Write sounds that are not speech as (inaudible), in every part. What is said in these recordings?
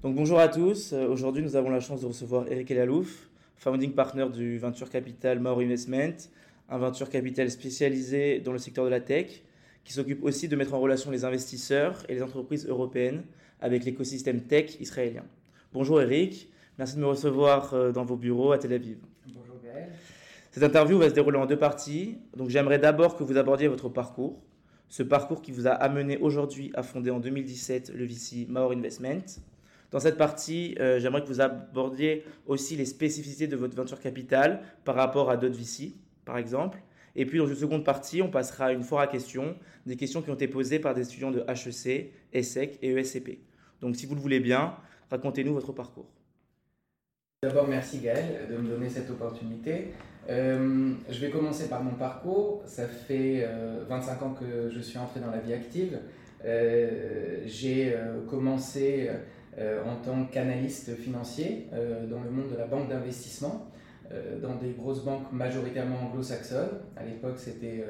Donc bonjour à tous. Euh, aujourd'hui, nous avons la chance de recevoir Eric Elalouf, founding partner du Venture Capital Maur Investment, un venture capital spécialisé dans le secteur de la tech, qui s'occupe aussi de mettre en relation les investisseurs et les entreprises européennes avec l'écosystème tech israélien. Bonjour Eric, merci de me recevoir euh, dans vos bureaux à Tel Aviv. Bonjour Gaël. Cette interview va se dérouler en deux parties. Donc j'aimerais d'abord que vous abordiez votre parcours, ce parcours qui vous a amené aujourd'hui à fonder en 2017 le VC Maor Investment. Dans cette partie, euh, j'aimerais que vous abordiez aussi les spécificités de votre venture capital par rapport à d'autres VC, par exemple. Et puis, dans une seconde partie, on passera à une foire à questions, des questions qui ont été posées par des étudiants de HEC, ESSEC et ESCP. Donc, si vous le voulez bien, racontez-nous votre parcours. D'abord, merci Gaël de me donner cette opportunité. Euh, je vais commencer par mon parcours. Ça fait 25 euh, ans que je suis entré dans la vie active. J'ai commencé en tant qu'analyste financier euh, dans le monde de la banque d'investissement, euh, dans des grosses banques majoritairement anglo-saxonnes. À l'époque, c'était,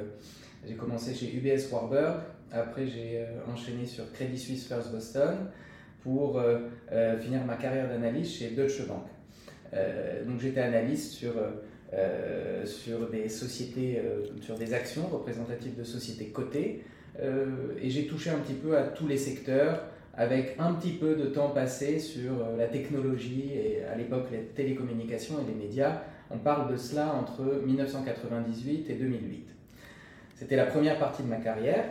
j'ai commencé chez UBS Warburg, après j'ai enchaîné sur Credit Suisse First Boston pour finir ma carrière d'analyste chez Deutsche Bank. donc j'étais analyste sur sur des sociétés, sur des actions représentatives de sociétés cotées, et j'ai touché un petit peu à tous les secteurs, avec un petit peu de temps passé sur euh, la technologie et à l'époque les télécommunications et les médias. On parle de cela entre 1998 et 2008. C'était la première partie de ma carrière.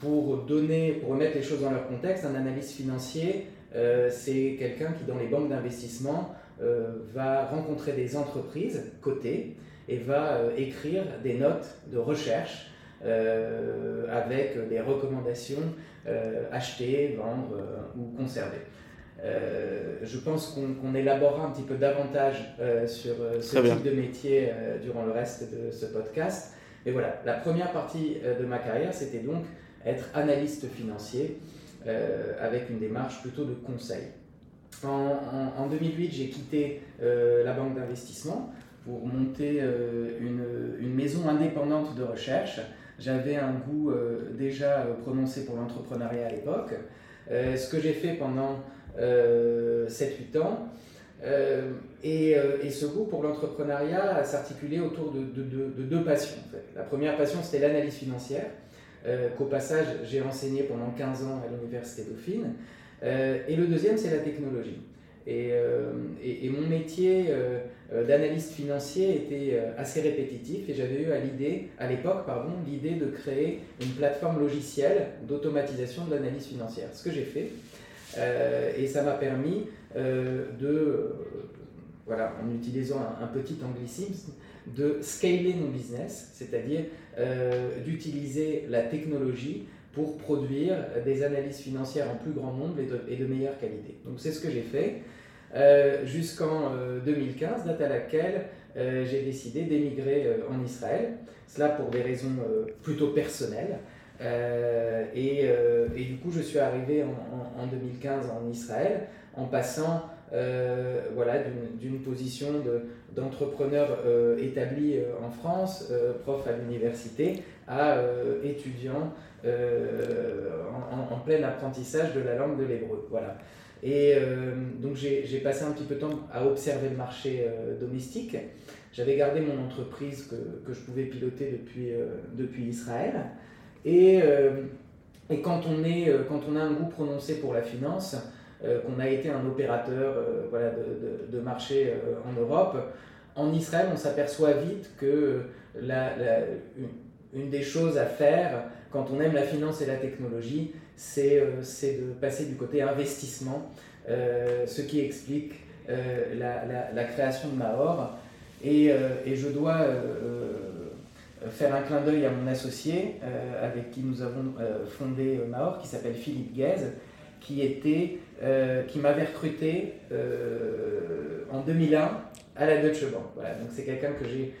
Pour donner, pour remettre les choses dans leur contexte, un analyste financier, euh, c'est quelqu'un qui, dans les banques d'investissement, euh, va rencontrer des entreprises cotées et va écrire des notes de recherche avec des recommandations euh, acheter, vendre euh, ou conserver. Euh, je pense qu'on élaborera un petit peu davantage sur ce type de métier durant le reste de ce podcast. Mais voilà, la première partie de ma carrière, c'était donc être analyste financier avec une démarche plutôt de conseil. En, 2008, j'ai quitté la banque d'investissement pour monter une, une, maison indépendante de recherche j'avais un goût euh, déjà euh, prononcé pour l'entrepreneuriat à l'époque. Euh, ce que j'ai fait pendant 7-8 ans. Et, ce goût pour l'entrepreneuriat s'articulait autour de, de, deux passions. La première passion, c'était l'analyse financière, qu'au passage, j'ai enseigné pendant 15 ans à l'Université Dauphine. et le deuxième, c'est la technologie. Et, mon métier euh, d'analyste financier était euh, assez répétitif et j'avais eu à l'idée, à l'époque, pardon, l'idée de créer une plateforme logicielle d'automatisation de l'analyse financière. Ce que j'ai fait, euh, et ça m'a permis de, voilà, en utilisant un, petit anglicisme, de scaler mon business, c'est-à-dire d'utiliser la technologie pour produire des analyses financières en plus grand nombre et de meilleure qualité. Donc c'est ce que j'ai fait. Euh, jusqu'en 2015, euh, date à laquelle euh, j'ai décidé d'émigrer en Israël. Cela pour des raisons plutôt personnelles. Et, du coup, je suis arrivé en, en, 2015 en Israël en passant voilà, d'une position d'entrepreneur établi en France, prof à l'université, à étudiant en, en, plein apprentissage de la langue de l'hébreu. Voilà. Et euh, donc j'ai passé un petit peu de temps à observer le marché euh, domestique. J'avais gardé mon entreprise que, que, je pouvais piloter depuis, euh, depuis Israël. Et, et quand, on est, quand on a un goût prononcé pour la finance, qu'on a été un opérateur voilà, de, de, marché en Europe, en Israël, on s'aperçoit vite que la, une, des choses à faire quand on aime la finance et la technologie, c'est de passer du côté investissement, euh, ce qui explique euh, la, création de Mahor. Et, je dois faire un clin d'œil à mon associé avec qui nous avons fondé Mahor, qui s'appelle Philippe Guez, qui, était, qui m'avait recruté en 2001 à la Deutsche Bank. Voilà, donc c'est quelqu'un que j'ai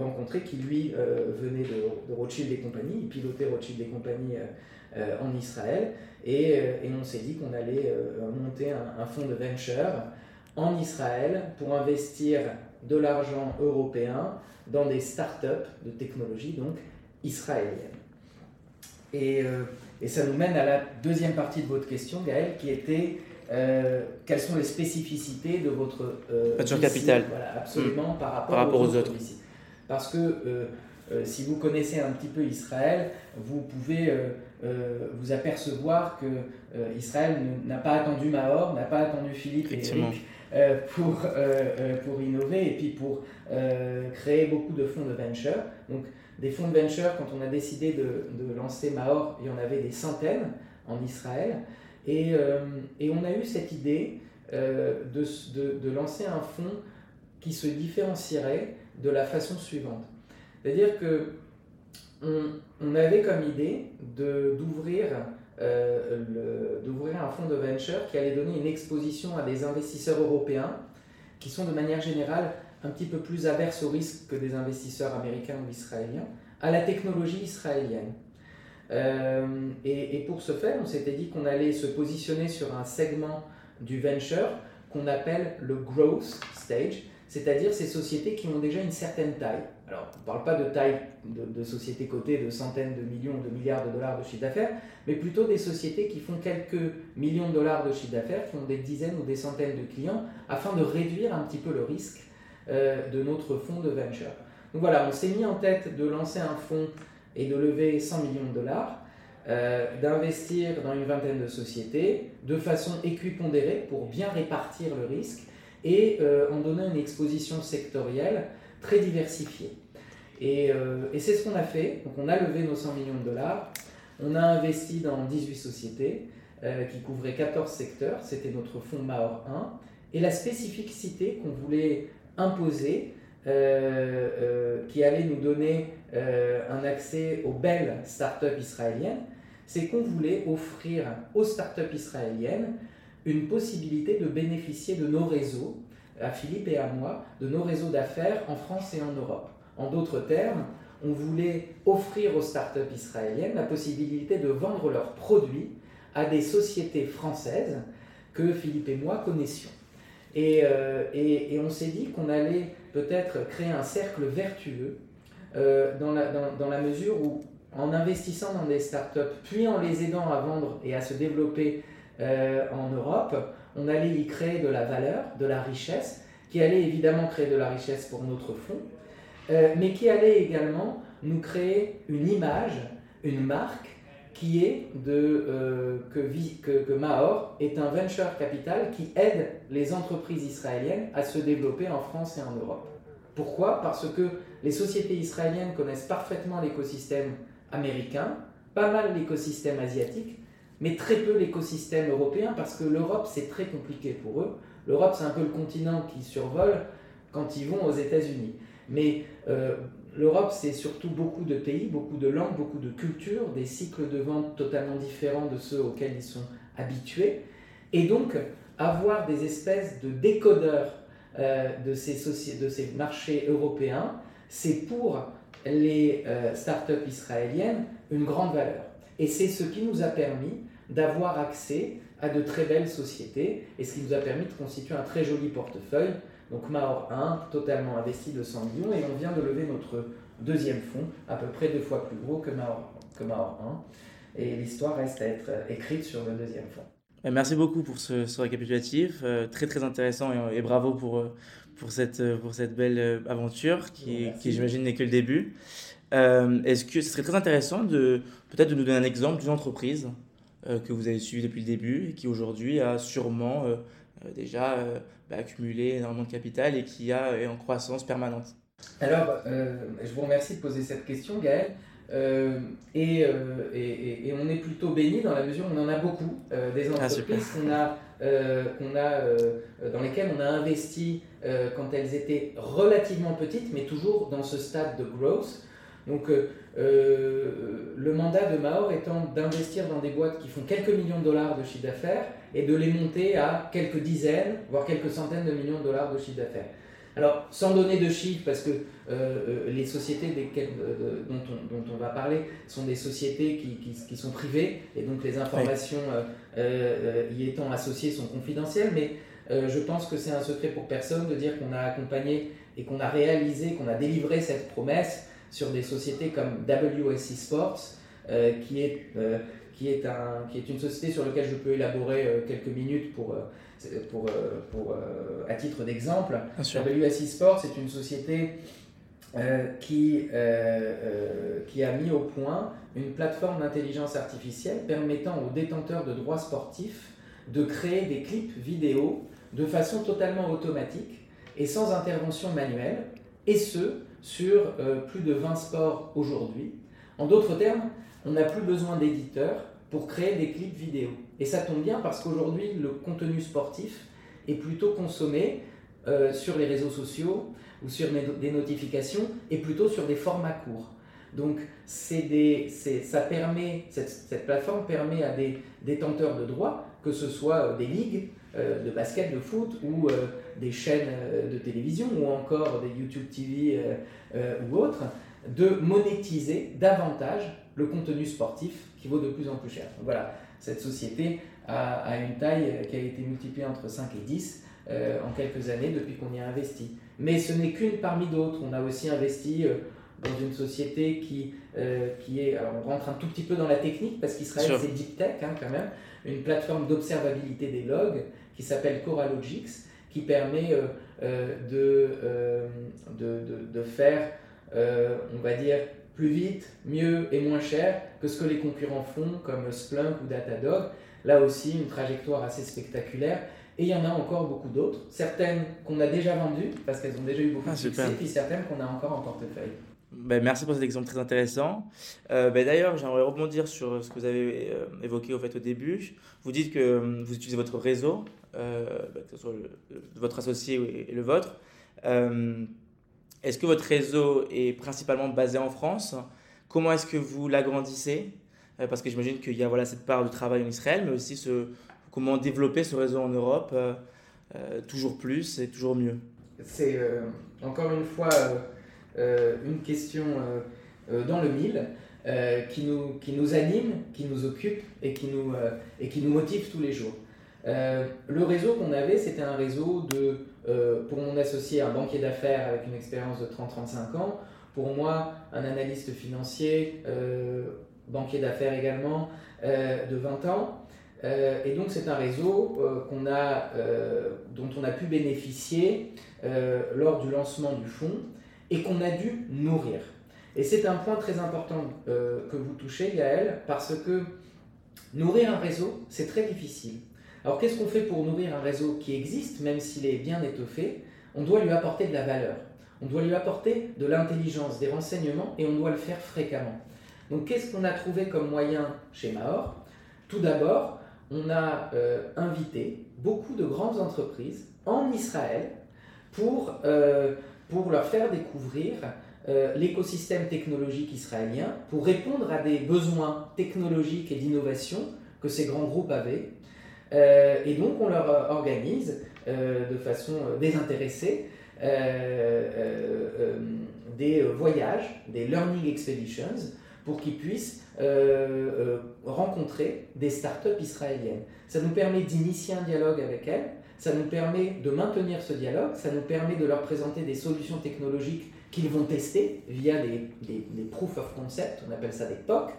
rencontré qui lui venait de, de, Rothschild et compagnie, il pilotait Rothschild et compagnie euh, en Israël. Et, euh, et on s'est dit qu'on allait euh, monter un, fonds de venture en Israël pour investir de l'argent européen dans des startups de technologie donc israéliennes. Et, et, ça nous mène à la deuxième partie de votre question, Gaël, qui était quelles sont les spécificités de votre venture capital. Voilà, absolument Mm. par rapport, Par rapport aux autres autres. Parce que euh, si vous connaissez un petit peu Israël, vous pouvez euh, vous apercevoir que euh, Israël n'a pas attendu Mahor, n'a pas attendu Philippe et. Eric euh, pour, pour innover et puis pour créer beaucoup de fonds de venture. Donc des fonds de venture, quand on a décidé de, de lancer Mahor, il y en avait des centaines en Israël. Et, et on a eu cette idée de, de- de lancer un fonds qui se différencierait de la façon suivante. C'est-à-dire que on, avait comme idée euh, d'ouvrir un fonds de venture qui allait donner une exposition à des investisseurs européens qui sont de manière générale un petit peu plus averses au risque que des investisseurs américains ou israéliens, à la technologie israélienne. Euh, et pour ce faire, on s'était dit qu'on allait se positionner sur un segment du venture qu'on appelle le growth stage, c'est-à-dire ces sociétés qui ont déjà une certaine taille. Alors, on ne parle pas de taille de, sociétés cotées de centaines de millions, de milliards de dollars de chiffre d'affaires, mais plutôt des sociétés qui font quelques millions de dollars de chiffre d'affaires, qui ont des dizaines ou des centaines de clients, afin de réduire un petit peu le risque euh, de notre fonds de venture. Donc voilà, on s'est mis en tête de lancer un fonds et de lever 100 millions de dollars, euh, d'investir dans une vingtaine de sociétés de façon équipondérée pour bien répartir le risque et euh, en donnant une exposition sectorielle très diversifiée. Et, euh, et c'est ce qu'on a fait. Donc on a levé nos 100 millions de dollars, on a investi dans 18 sociétés euh, qui couvraient 14 secteurs, c'était notre fonds Mahor 1. Et la spécificité qu'on voulait imposer, euh, qui allait nous donner un accès aux belles startups israéliennes, c'est qu'on voulait offrir aux startups israéliennes une possibilité de bénéficier de nos réseaux, à Philippe et à moi, de nos réseaux d'affaires en France et en Europe. En d'autres termes, on voulait offrir aux startups israéliennes la possibilité de vendre leurs produits à des sociétés françaises que Philippe et moi connaissions. Et, euh, on s'est dit qu'on allait peut-être créer un cercle vertueux euh, dans, la, dans, dans la mesure où, en investissant dans des startups, puis en les aidant à vendre et à se développer euh, en Europe, on allait y créer de la valeur, de la richesse, qui allait évidemment créer de la richesse pour notre fonds, euh, mais qui allait également nous créer une image, une marque, qui est de, euh, que, que, que Mahor est un venture capital qui aide les entreprises israéliennes à se développer en France et en Europe. Pourquoi? Parce que les sociétés israéliennes connaissent parfaitement l'écosystème américain, pas mal l'écosystème asiatique, mais très peu l'écosystème européen parce que l'Europe c'est très compliqué pour eux. L'Europe c'est un peu le continent qui survole quand ils vont aux États-Unis. Mais euh, l'Europe c'est surtout beaucoup de pays, beaucoup de langues, beaucoup de cultures, des cycles de vente totalement différents de ceux auxquels ils sont habitués. Et donc avoir des espèces de décodeurs euh, de, ces soci- de ces marchés européens, c'est pour les euh, startups israéliennes une grande valeur. Et c'est ce qui nous a permis d'avoir accès à de très belles sociétés et ce qui nous a permis de constituer un très joli portefeuille. Donc Mahor 1, totalement investi de 100 millions et on vient de lever notre deuxième fonds, à peu près deux fois plus gros que Mahor, que Mahor 1. Et l'histoire reste à être écrite sur le deuxième fonds. Euh, Merci beaucoup pour ce, ce récapitulatif, euh, très très intéressant et, et bravo pour, euh, pour, cette, euh, pour cette belle euh, aventure qui, qui j'imagine n'est que le début. Euh, Est-ce que ce serait très intéressant de peut-être de nous donner un exemple d'une entreprise euh, que vous avez suivie depuis le début et qui aujourd'hui a sûrement euh, déjà bah, accumulé énormément de capital et qui a, est en croissance permanente? Alors, je vous remercie de poser cette question, Gaël. Et, et, et- on est plutôt béni dans la mesure où on en a beaucoup, des Ah, entreprises qu'on a, qu'on a, dans lesquelles on a investi quand elles étaient relativement petites, mais toujours dans ce stade de growth. Donc, euh, euh, le mandat de Mahor étant d'investir dans des boîtes qui font quelques millions de dollars de chiffre d'affaires et de les monter à quelques dizaines, voire quelques centaines de millions de dollars de chiffre d'affaires. Alors, sans donner de chiffres, parce que euh, les sociétés desquelles- euh, dont, on, dont on va parler sont des sociétés qui, qui- qui sont privées, et donc les informations euh, y étant associées sont confidentielles, mais je pense que c'est un secret pour personne de dire qu'on a accompagné et qu'on a réalisé, qu'on a délivré cette promesse sur des sociétés comme WSC Sports, euh, qui, est, euh, qui est, un, qui est une société sur laquelle je peux élaborer quelques minutes pour, pour, pour, à titre d'exemple. WSI Sport, c'est une société qui, qui a mis au point une plateforme d'intelligence artificielle permettant aux détenteurs de droits sportifs de créer des clips vidéo de façon totalement automatique et sans intervention manuelle, et ce, sur euh, plus de 20 sports aujourd'hui. En d'autres termes, on n'a plus besoin d'éditeurs pour créer des clips vidéo. Et ça tombe bien parce qu'aujourd'hui, le contenu sportif est plutôt consommé euh, sur les réseaux sociaux ou sur des notifications et plutôt sur des formats courts. Donc, ça permet, cette, cette, plateforme permet à des détenteurs de droits, que ce soit euh, des ligues de basket, de foot, ou des chaînes de télévision, ou encore des YouTube TV ou autres, de monétiser davantage le contenu sportif qui vaut de plus en plus cher. Donc, voilà, cette société a, a, une taille qui a été multipliée entre 5 et 10 en quelques années depuis qu'on y a investi. Mais ce n'est qu'une parmi d'autres. On a aussi investi dans une société qui, euh, qui est, alors on rentre un tout petit peu dans la technique parce qu'Israël c'est deep tech hein, quand même, une plateforme d'observabilité des logs qui s'appelle Coralogix qui permet euh, euh, de, de, de, de, faire, on va dire, plus vite, mieux et moins cher que ce que les concurrents font comme Splunk ou Datadog. Là aussi, une trajectoire assez spectaculaire. Et il y en a encore beaucoup d'autres, certaines qu'on a déjà vendues parce qu'elles ont déjà eu beaucoup ah, de succès, puis certaines qu'on a encore en portefeuille. Ben, merci pour cet exemple très intéressant. Euh, ben, D'ailleurs, j'aimerais rebondir sur ce que vous avez euh, évoqué au, fait, au début. Vous dites que euh, vous utilisez votre réseau, ben, que ce soit votre associé et le vôtre. est-ce que votre réseau est principalement basé en France? Comment est-ce que vous l'agrandissez? Parce que j'imagine qu'il y a voilà, cette part du travail en Israël, mais aussi ce, comment développer ce réseau en Europe toujours plus et toujours mieux. C'est encore une fois euh, une question euh, euh, dans le mille qui, nous, qui nous anime, qui nous occupe et qui nous, et qui nous motive tous les jours. Le réseau qu'on avait, c'était un réseau de, pour mon associé, un banquier d'affaires avec une expérience de 30-35 ans, pour moi, un analyste financier, banquier d'affaires également, de 20 ans. et donc c'est un réseau dont on a pu bénéficier lors du lancement du fonds et qu'on a dû nourrir. Et c'est un point très important euh, que vous touchez, Gaël, parce que nourrir un réseau, c'est très difficile. Alors qu'est-ce qu'on fait pour nourrir un réseau qui existe, même s'il est bien étoffé? On doit lui apporter de la valeur, on doit lui apporter de l'intelligence, des renseignements, et on doit le faire fréquemment. Donc qu'est-ce qu'on a trouvé comme moyen chez Mahor Tout d'abord, on a euh, invité beaucoup de grandes entreprises en Israël pour euh, pour leur faire découvrir euh, l'écosystème technologique israélien, pour répondre à des besoins technologiques et d'innovation que ces grands groupes avaient. Euh, et donc on leur organise euh, de façon désintéressée des voyages, des learning expeditions, pour qu'ils puissent rencontrer des startups israéliennes. Ça nous permet d'initier un dialogue avec elles, ça nous permet de maintenir ce dialogue, ça nous permet de leur présenter des solutions technologiques qu'ils vont tester via les, les, proof of concept, on appelle ça des POC.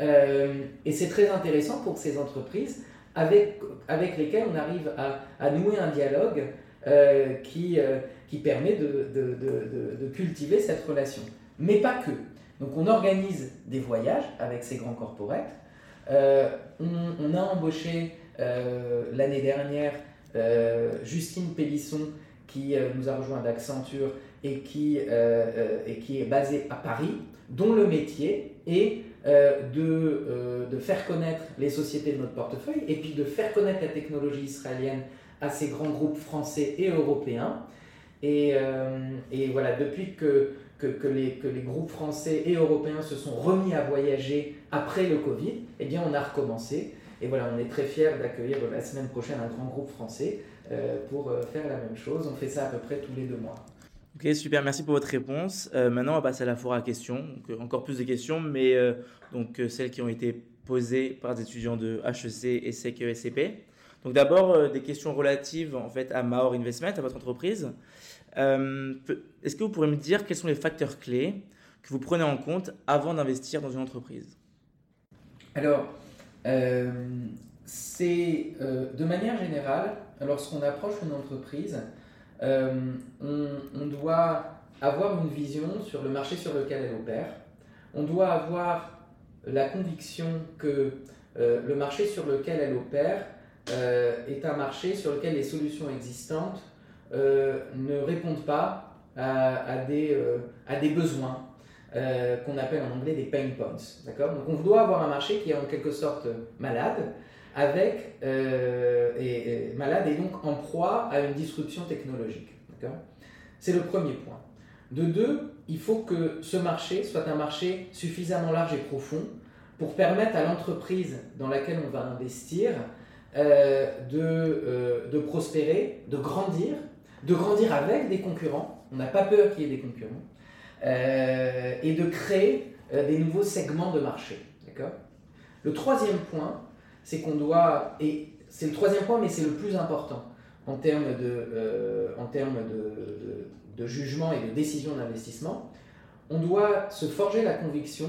Euh, et c'est très intéressant pour ces entreprises avec, avec lesquelles on arrive à, nouer un dialogue euh, qui, euh, qui permet de, de, de, de, cultiver cette relation. Mais pas que. Donc on organise des voyages avec ces grands corporates. On, on, a embauché l'année dernière euh, Justine Pélisson, qui euh, nous a rejoint d'Accenture et qui, euh, et qui est basée à Paris, dont le métier est de, de, faire connaître les sociétés de notre portefeuille et puis de faire connaître la technologie israélienne à ces grands groupes français et européens. Et, et voilà, depuis que, que, les, que, les, groupes français et européens se sont remis à voyager après le Covid, eh bien on a recommencé. Et voilà, on est très fiers d'accueillir la semaine prochaine un grand groupe français euh, pour euh, faire la même chose. On fait ça à peu près tous les deux mois. Ok, super, merci pour votre réponse. Euh, maintenant, on va passer à la foire à questions. Donc, encore plus de questions, mais donc, celles qui ont été posées par des étudiants de HEC, ESSEC et SCP. Donc d'abord, des questions relatives en fait, à Mahor Investment, à votre entreprise. Est-ce que vous pourriez me dire quels sont les facteurs clés que vous prenez en compte avant d'investir dans une entreprise? Alors, c'est de manière générale, lorsqu'on approche une entreprise, on, doit avoir une vision sur le marché sur lequel elle opère. On doit avoir la conviction que le marché sur lequel elle opère est un marché sur lequel les solutions existantes ne répondent pas à, des, euh, à des besoins euh, qu'on appelle en anglais des pain points. Donc on doit avoir un marché qui est en quelque sorte malade, avec, euh, et, malade et donc en proie à une disruption technologique. C'est le premier point. De deux, il faut que ce marché soit un marché suffisamment large et profond pour permettre à l'entreprise dans laquelle on va investir de, de prospérer, de grandir, de grandir avec des concurrents on n'a pas peur qu'il y ait des concurrents, euh, et de créer euh, des nouveaux segments de marché. Le troisième point, c'est qu'on doit, et c'est le troisième point, mais c'est le plus important en termes de, euh, de, jugement et de décision d'investissement, on doit se forger la conviction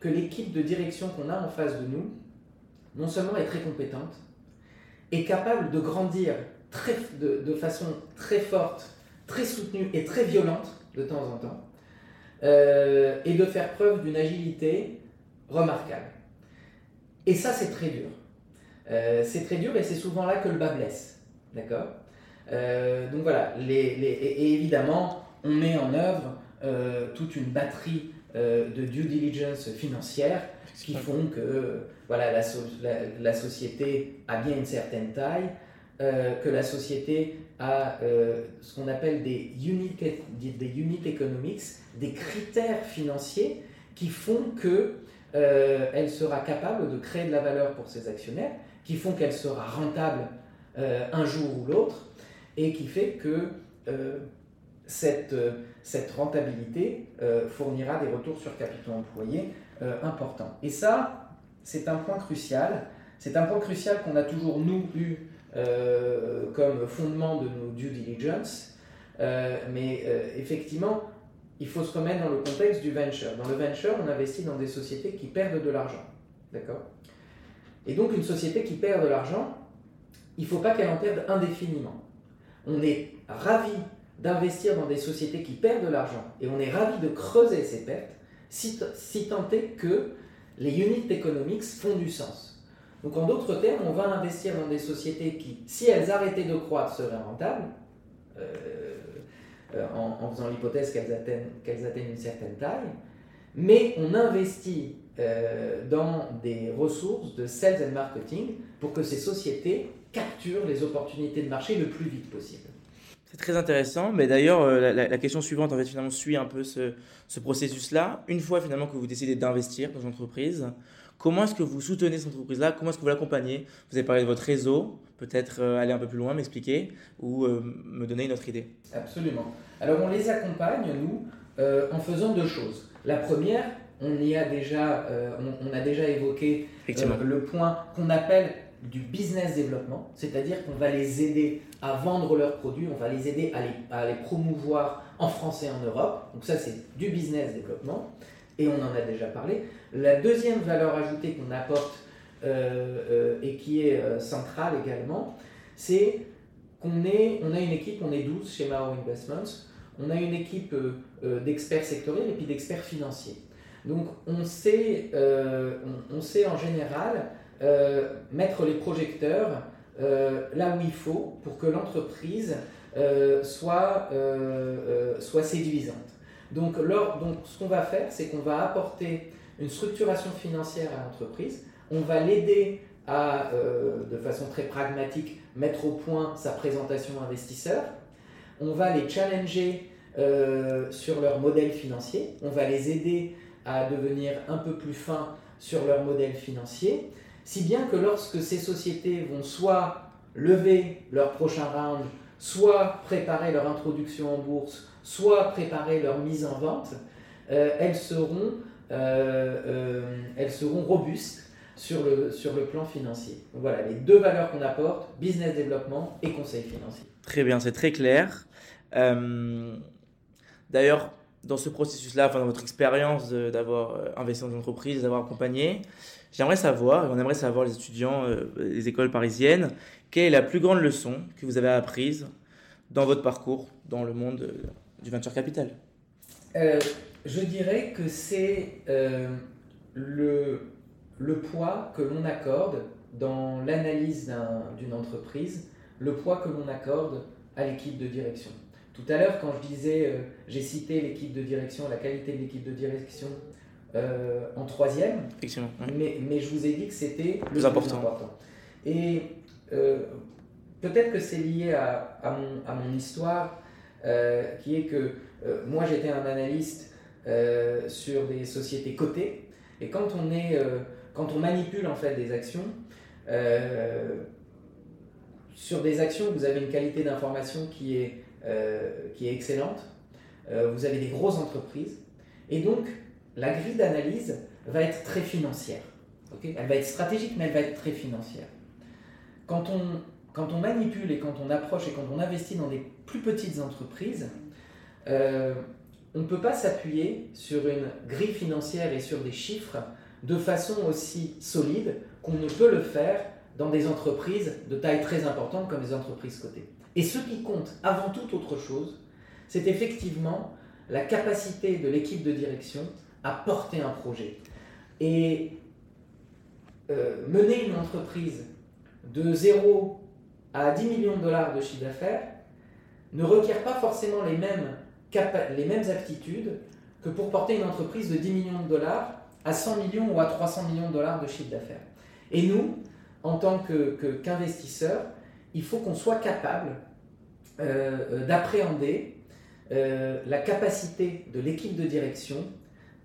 que l'équipe de direction qu'on a en face de nous, non seulement est très compétente, est capable de grandir de façon très forte très soutenue et très violente de temps en temps, euh, et de faire preuve d'une agilité remarquable. Et ça, c'est très dur. Euh, c'est très dur et c'est souvent là que le bas blesse. D'accord euh, Donc voilà, les, et, évidemment, on met en œuvre toute une batterie de due diligence financière qui font que voilà, la, la, société a bien une certaine taille, que la société euh, ce qu'on appelle des unit, des unit economics, des critères financiers qui font que euh, elle sera capable de créer de la valeur pour ses actionnaires, qui font qu'elle sera rentable euh, un jour ou l'autre, et qui fait que cette, cette rentabilité fournira des retours sur capitaux employés importants. Et ça, c'est un point crucial. C'est un point crucial qu'on a toujours, nous, eu euh, comme fondement de nos due diligence. Euh, mais euh, effectivement, il faut se remettre dans le contexte du venture. Dans le venture, on investit dans des sociétés qui perdent de l'argent. D'accord? Et donc, une société qui perd de l'argent, il ne faut pas qu'elle en perde indéfiniment. On est ravi d'investir dans des sociétés qui perdent de l'argent et on est ravi de creuser ces pertes si, tant est que les units economics font du sens. Donc en d'autres termes, on va investir dans des sociétés qui, si elles arrêtaient de croître, seraient rentables, euh, euh, en, faisant l'hypothèse qu'elles atteignent une certaine taille, mais on investit euh, dans des ressources de sales and marketing pour que ces sociétés capturent les opportunités de marché le plus vite possible. C'est très intéressant, mais d'ailleurs la, question suivante en fait finalement suit un peu ce, ce processus-là. Une fois finalement que vous décidez d'investir dans une entreprise, Comment est-ce que vous soutenez cette entreprise-là? Comment est-ce que vous l'accompagnez? Vous avez parlé de votre réseau, peut-être euh, aller un peu plus loin, m'expliquer ou euh, me donner une autre idée. Absolument. Alors on les accompagne, nous, euh, en faisant deux choses. La première, on, y a, déjà, on, a déjà évoqué le point qu'on appelle du business développement, c'est-à-dire qu'on va les aider à vendre leurs produits, on va les aider à les, à les promouvoir en France et en Europe. Donc ça, c'est du business développement et on en a déjà parlé. La deuxième valeur ajoutée qu'on apporte euh, euh, et qui est euh, centrale également, c'est qu'on on a une équipe, on est 12 chez Mao Investments, on a une équipe d'experts sectoriels et puis d'experts financiers. Donc on sait, on, sait en général mettre les projecteurs là où il faut pour que l'entreprise soit, soit séduisante. Donc, donc ce qu'on va faire, c'est qu'on va apporter une structuration financière à l'entreprise, on va l'aider à, euh, de façon très pragmatique, mettre au point sa présentation investisseur, on va les challenger euh, sur leur modèle financier, on va les aider à devenir un peu plus fins sur leur modèle financier, si bien que lorsque ces sociétés vont soit lever leur prochain round, soit préparer leur introduction en bourse, soit préparer leur mise en vente, euh, elles, seront, euh, euh, elles seront robustes sur le, sur le plan financier. voilà les deux valeurs qu'on apporte, business développement et conseil financier. Très bien, c'est très clair. D'ailleurs, dans ce processus-là, enfin, dans votre expérience d'avoir investi dans une entreprise, d'avoir accompagné, j'aimerais savoir, et on aimerait savoir les étudiants des écoles parisiennes, quelle est la plus grande leçon que vous avez apprise dans votre parcours dans le monde du venture capital? Je dirais que c'est le poids que l'on accorde dans l'analyse d'une entreprise, le poids que l'on accorde à l'équipe de direction. Tout à l'heure, quand je disais, euh, j'ai cité l'équipe de direction, la qualité de l'équipe de direction euh, en troisième, mais, mais, je vous ai dit que c'était le plus important. Et euh, peut-être que c'est lié à, à, mon, à, mon, histoire, qui est que moi j'étais un analyste sur des sociétés cotées, et quand on, est, quand on manipule en fait des actions, sur des actions, vous avez une qualité d'information qui est qui est excellente. Euh, vous avez des grosses entreprises. Et donc, la grille d'analyse va être très financière. elle va être stratégique, mais elle va être très financière. Quand on, quand on manipule et quand on approche et quand on investit dans des plus petites entreprises, euh, on ne peut pas s'appuyer sur une grille financière et sur des chiffres de façon aussi solide qu'on ne peut le faire dans des entreprises de taille très importante comme les entreprises cotées. Et ce qui compte avant toute autre chose, c'est effectivement la capacité de l'équipe de direction à porter un projet. Et euh, mener une entreprise de 0 à 10 millions de dollars de chiffre d'affaires ne requiert pas forcément les mêmes, les mêmes aptitudes que pour porter une entreprise de 10 millions de dollars à 100 millions ou à 300 millions de dollars de chiffre d'affaires. Et nous, en tant qu'investisseurs, il faut qu'on soit capable euh, euh, d'appréhender euh, la capacité de l'équipe de direction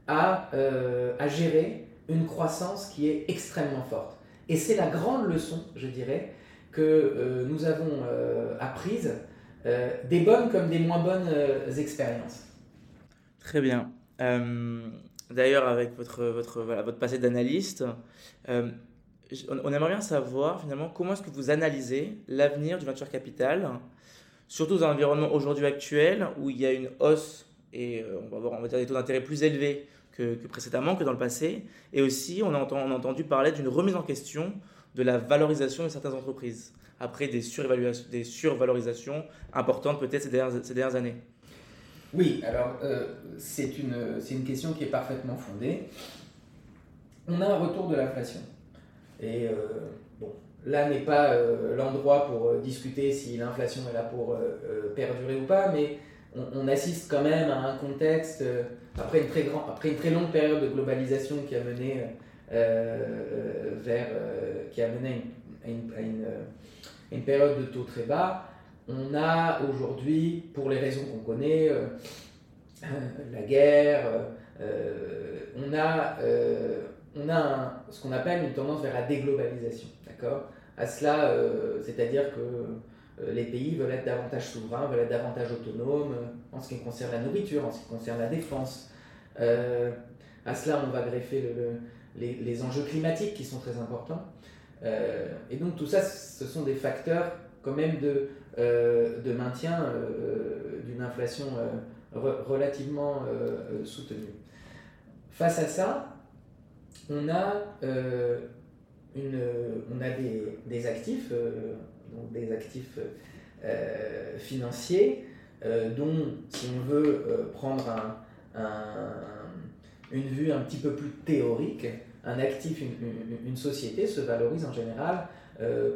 à, gérer une croissance qui est extrêmement forte. Et c'est la grande leçon, je dirais, que nous avons apprise, des bonnes comme des moins bonnes expériences. Très bien. D'ailleurs, avec votre, votre passé d'analyste, on aimerait bien savoir finalement comment est-ce que vous analysez l'avenir du venture capital, surtout dans l'environnement aujourd'hui actuel où il y a une hausse et euh, on va avoir on va dire, des taux d'intérêt plus élevés que, précédemment, que dans le passé. Et aussi, on a, entendu, parler d'une remise en question de la valorisation de certaines entreprises, après des, des survalorisations importantes peut-être ces dernières, ces dernières années. Oui, alors euh, c'est une, une question qui est parfaitement fondée. On a un retour de l'inflation. Et euh, bon, là n'est pas euh, l'endroit pour euh, discuter si l'inflation est là pour perdurer ou pas, mais on, assiste quand même à un contexte, après, une très grand, après une très longue période de globalisation qui a mené vers, qui a mené à une, une, période de taux très bas, on a aujourd'hui, pour les raisons qu'on connaît, la guerre, on a on a ce qu'on appelle une tendance vers la déglobalisation. D'accord? À cela, euh, c'est-à-dire que euh, les pays veulent être davantage souverains, veulent être davantage autonomes euh, en ce qui concerne la nourriture, en ce qui concerne la défense. à cela, on va greffer les, enjeux climatiques qui sont très importants. et donc tout ça, ce sont des facteurs quand même de, de maintien d'une inflation relativement soutenue. Face à ça, on a, euh, une, on a des, actifs, euh, des actifs euh, financiers, dont, si on veut prendre une vue un petit peu plus théorique, un actif, une, société se valorise en général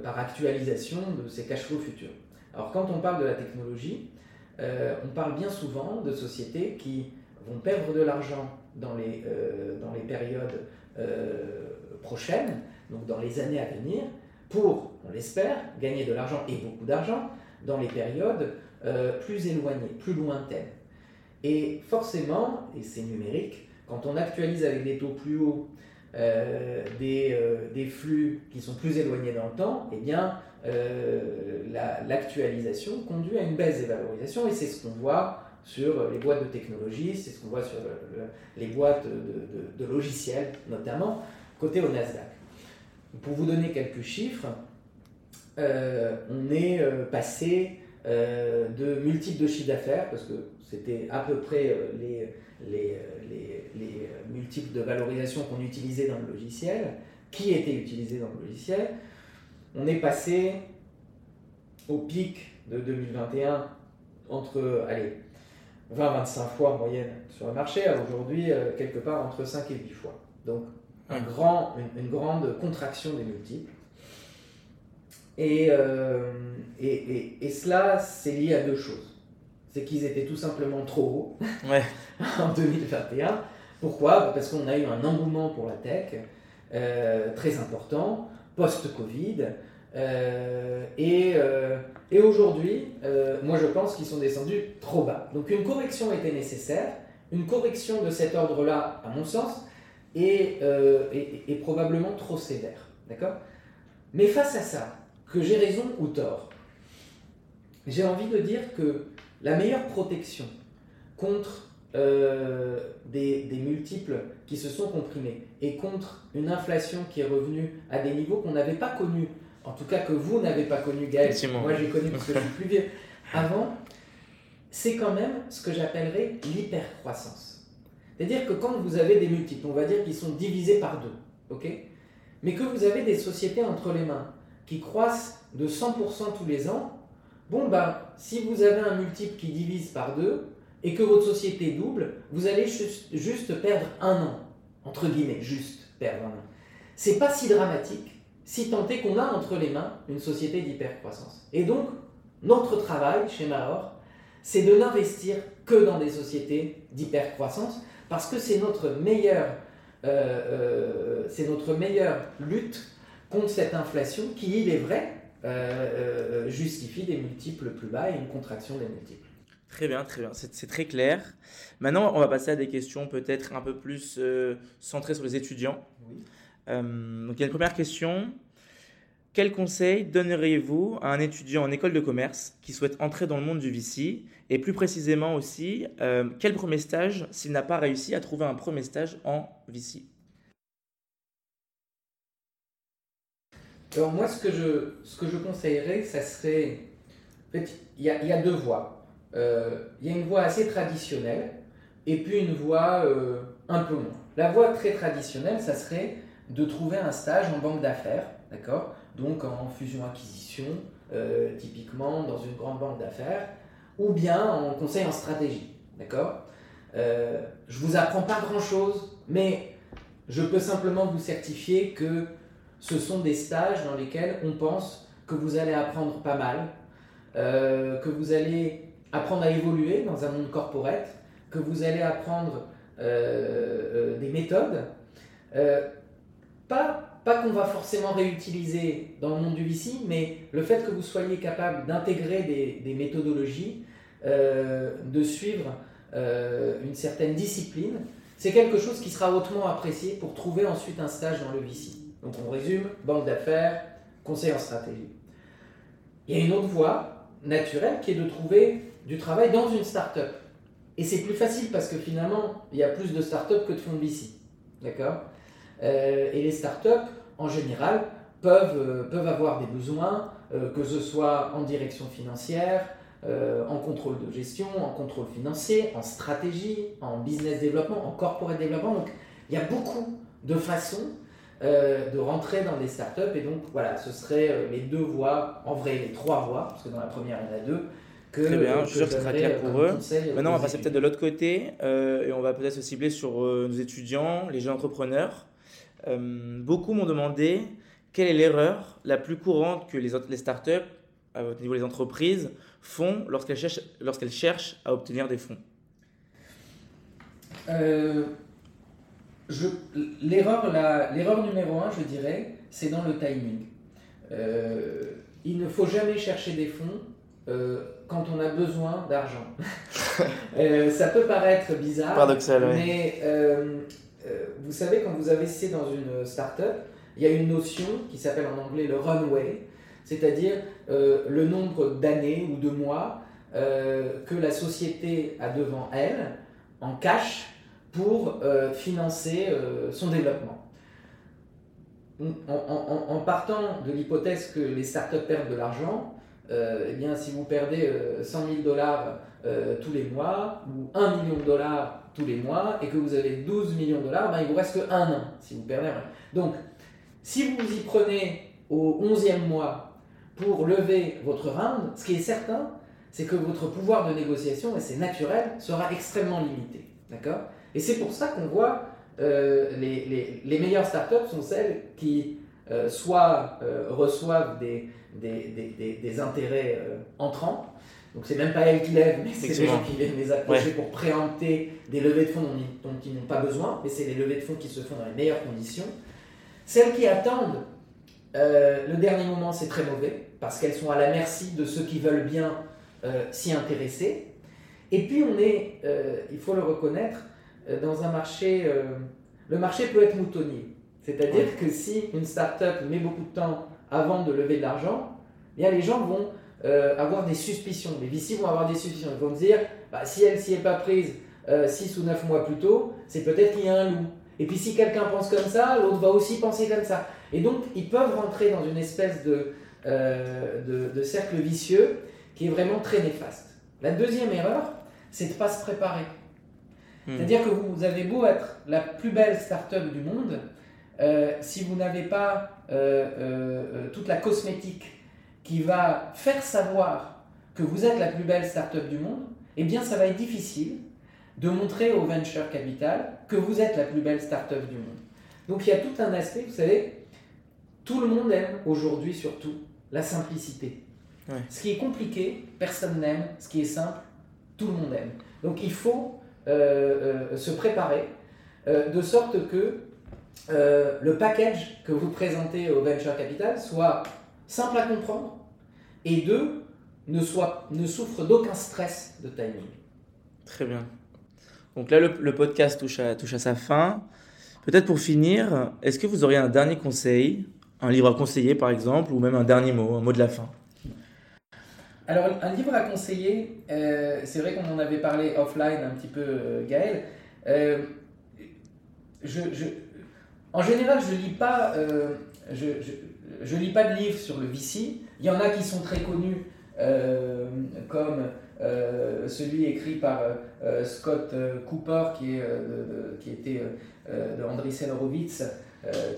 par actualisation de ses cash flows futurs. Alors quand on parle de la technologie, on parle bien souvent de sociétés qui vont perdre de l'argent dans, les dans les périodes prochaine, donc dans les années à venir, pour, on l'espère, gagner de l'argent et beaucoup d'argent dans les périodes euh, plus éloignées, plus lointaines. Et forcément, et c'est numérique, quand on actualise avec des taux plus hauts euh, des, des, flux qui sont plus éloignés dans le temps, eh bien, l'actualisation conduit à une baisse des valorisations et c'est ce qu'on voit sur les boîtes de technologie, c'est ce qu'on voit sur les boîtes de, logiciels notamment, côté au Nasdaq. Pour vous donner quelques chiffres, euh, on est euh, passé de multiples de chiffre d'affaires, parce que c'était à peu près les, les, les, les, multiples de valorisation qu'on utilisait dans le logiciel, qui étaient utilisés dans le logiciel. On est passé au pic de 2021 entre allez, 20-25 fois en moyenne sur le marché, à aujourd'hui quelque part entre 5 et 8 fois. Donc un grand, une, grande contraction des multiples. Et, euh, et, et, cela, c'est lié à deux choses. C'est qu'ils étaient tout simplement trop hauts (laughs) (laughs) en 2021. Pourquoi? Parce qu'on a eu un engouement pour la tech euh, très important, post-Covid. Euh, et, et aujourd'hui, moi je pense qu'ils sont descendus trop bas. Donc une correction était nécessaire. Une correction de cet ordre-là, à mon sens, euh, est, probablement trop sévère. D'accord? Mais face à ça, que j'ai raison ou tort, j'ai envie de dire que la meilleure protection contre euh, des, multiples qui se sont comprimés et contre une inflation qui est revenue à des niveaux qu'on n'avait pas connus, en tout cas que vous n'avez pas connu, Gaël, moi j'ai connu parce que je suis plus vieux, (laughs) avant, c'est quand même ce que j'appellerais l'hypercroissance. C'est-à-dire que quand vous avez des multiples, on va dire qu'ils sont divisés par deux, ok? Mais que vous avez des sociétés entre les mains qui croissent de 100% tous les ans, bon ben, si vous avez un multiple qui divise par deux et que votre société double, vous allez juste, perdre un an, entre guillemets, juste perdre un an. C'est pas si dramatique si tant est qu'on a entre les mains une société d'hypercroissance. Et donc, notre travail chez Mahor, c'est de n'investir que dans des sociétés d'hypercroissance parce que c'est notre meilleure, euh, euh, c'est notre meilleure lutte contre cette inflation qui, il est vrai, euh, justifie des multiples plus bas et une contraction des multiples. Très bien, très bien, c'est très clair. Maintenant, on va passer à des questions peut-être un peu plus centrées sur les étudiants. Oui. Donc, il y a une première question. Quel conseil donneriez-vous à un étudiant en école de commerce qui souhaite entrer dans le monde du VC Et plus précisément aussi, euh, quel premier stage s'il n'a pas réussi à trouver un premier stage en VC Alors moi, ce que je, ce que je conseillerais, ça serait... En fait, il y a, deux voies. Euh, il y a une voie assez traditionnelle et puis une voie euh, un peu moins. La voie très traditionnelle, ça serait de trouver un stage en banque d'affaires, d'accord? Donc en fusion-acquisition, euh, typiquement dans une grande banque d'affaires, ou bien en conseil en stratégie. D'accord? Euh, Je vous apprends pas grand-chose, mais je peux simplement vous certifier que ce sont des stages dans lesquels on pense que vous allez apprendre pas mal, euh, que vous allez apprendre à évoluer dans un monde corporate, que vous allez apprendre des méthodes. Pas pas qu'on va forcément réutiliser dans le monde du VC, mais le fait que vous soyez capable d'intégrer des, méthodologies, euh, de suivre euh, une certaine discipline, c'est quelque chose qui sera hautement apprécié pour trouver ensuite un stage dans le VC. Donc on résume, banque d'affaires, conseil en stratégie. Il y a une autre voie naturelle qui est de trouver du travail dans une start-up. Et c'est plus facile parce que finalement, il y a plus de start-up que de fonds de VC. D'accord? Euh, et les startups, en général, peuvent, euh, peuvent avoir des besoins, euh, que ce soit en direction financière, en contrôle de gestion, en contrôle financier, en stratégie, en business développement, en corporate développement. Donc, il y a beaucoup de façons de rentrer dans des startups. Et donc, voilà, ce seraient les deux voies, en vrai, les trois voies, parce que dans la première, il y en a deux. Que, Très bien, je suis sûr que ce sera clair pour eux. Maintenant, on va passer peut-être de l'autre côté et on va peut-être se cibler sur nos étudiants, les jeunes entrepreneurs. Euh, beaucoup m'ont demandé quelle est l'erreur la plus courante que les, les startups, au niveau des entreprises, font lorsqu'elles cherchent, lorsqu'elles cherchent à obtenir des fonds euh, l'erreur, l'erreur numéro un, je dirais, c'est dans le timing. Euh, il ne faut jamais chercher des fonds quand on a besoin d'argent. (laughs) ça peut paraître bizarre, Paradoxal, mais euh, vous savez, quand vous investissez dans une startup, il y a une notion qui s'appelle en anglais le runway, c'est-à-dire euh, le nombre d'années ou de mois euh, que la société a devant elle en cash pour financer son développement. En, partant de l'hypothèse que les startups perdent de l'argent, eh bien, si vous perdez 100 000 dollars tous les mois, ou 1 million de dollars tous les mois, et que vous avez 12 millions de dollars, ben, il vous reste que un an si vous perdez rien. Donc, si vous vous y prenez au 11e mois pour lever votre round, ce qui est certain, c'est que votre pouvoir de négociation, et c'est naturel, sera extrêmement limité. D'accord? Et c'est pour ça qu'on voit euh, les, les, meilleures startups sont celles qui euh, soit euh, reçoivent des, des, des, des intérêts entrants, donc c'est même pas elles qui lèvent, mais c'est les gens qui viennent les approcher pour préempter des levées de fonds dont, dont ils n'ont pas besoin, mais c'est les levées de fonds qui se font dans les meilleures conditions. Celles qui attendent le dernier moment, c'est très mauvais, parce qu'elles sont à la merci de ceux qui veulent bien s'y intéresser. Et puis on est, il faut le reconnaître, euh, dans un marché, euh, le marché peut être moutonnier. C'est-à-dire que si une start-up met beaucoup de temps avant de lever de l'argent, eh bien les gens vont euh, avoir des suspicions. Les VC vont avoir des suspicions. Ils vont dire, bah, si elle s'y est pas prise 6 ou 9 mois plus tôt, c'est peut-être qu'il y a un loup. Et puis si quelqu'un pense comme ça, l'autre va aussi penser comme ça. Et donc ils peuvent rentrer dans une espèce de, de, de cercle vicieux qui est vraiment très néfaste. La deuxième erreur, c'est de ne pas se préparer. Hmm. C'est-à-dire que vous avez beau être la plus belle start-up du monde, euh, si vous n'avez pas euh, euh, toute la cosmétique qui va faire savoir que vous êtes la plus belle start-up du monde, eh bien ça va être difficile de montrer au venture capital que vous êtes la plus belle start-up du monde. Donc il y a tout un aspect, vous savez, tout le monde aime aujourd'hui surtout la simplicité. Ce qui est compliqué, personne n'aime. Ce qui est simple, tout le monde aime. Donc il faut euh, euh, se préparer, euh, de sorte que le package que vous présentez au venture capital soit simple à comprendre et deux, ne, soit, ne souffre d'aucun stress de timing. Très bien. Donc là, le, podcast touche à, touche à sa fin. Peut-être pour finir, est-ce que vous auriez un dernier conseil, un livre à conseiller par exemple, ou même un dernier mot, un mot de la fin? Alors, un livre à conseiller, euh, c'est vrai qu'on en avait parlé offline un petit peu, euh, Gaël. Euh, je, je, en général, je lis pas, je, je, lis pas de livres sur le VC. Il y en a qui sont très connus, comme celui écrit par Scott Cooper, qui, est, qui était de Andreessen Horowitz,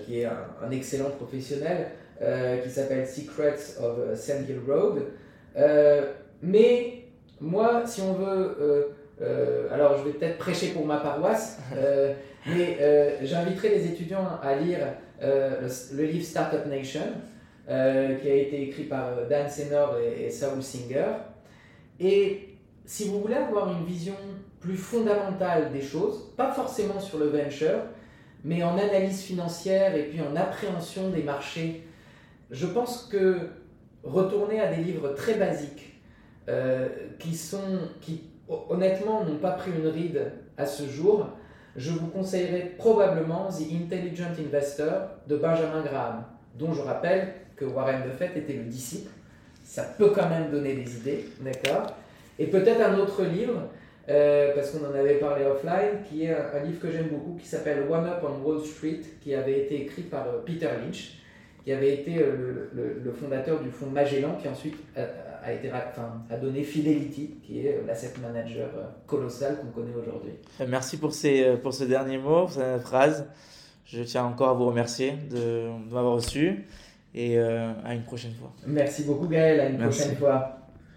qui est un, un excellent professionnel, qui s'appelle Secrets of Sand Hill Road. Euh, mais moi, si on veut, euh, euh, alors je vais peut-être prêcher pour ma paroisse, mais j'inviterai les étudiants à lire le, livre Startup Nation, qui a été écrit par Dan Senor et, Saul Singer. Et si vous voulez avoir une vision plus fondamentale des choses, pas forcément sur le venture, mais en analyse financière et puis en appréhension des marchés, je pense que retourner à des livres très basiques euh, qui sont, qui honnêtement n'ont pas pris une ride à ce jour, je vous conseillerais probablement The Intelligent Investor de Benjamin Graham, dont je rappelle que Warren Buffett était le disciple. Ça peut quand même donner des idées, d'accord? Et peut-être un autre livre, euh, parce qu'on en avait parlé offline, qui est un, livre que j'aime beaucoup, qui s'appelle One Up on Wall Street, qui avait été écrit par euh, Peter Lynch qui avait été euh, le, fondateur du fonds Magellan, qui ensuite a, été, enfin, a donné Fidelity, qui est l'asset manager euh, colossal qu'on connaît aujourd'hui. Merci pour, ces, pour ce dernier mot, pour cette phrase. Je tiens encore à vous remercier de, m'avoir reçu et euh, à une prochaine fois. Merci beaucoup Gaël, à une prochaine fois.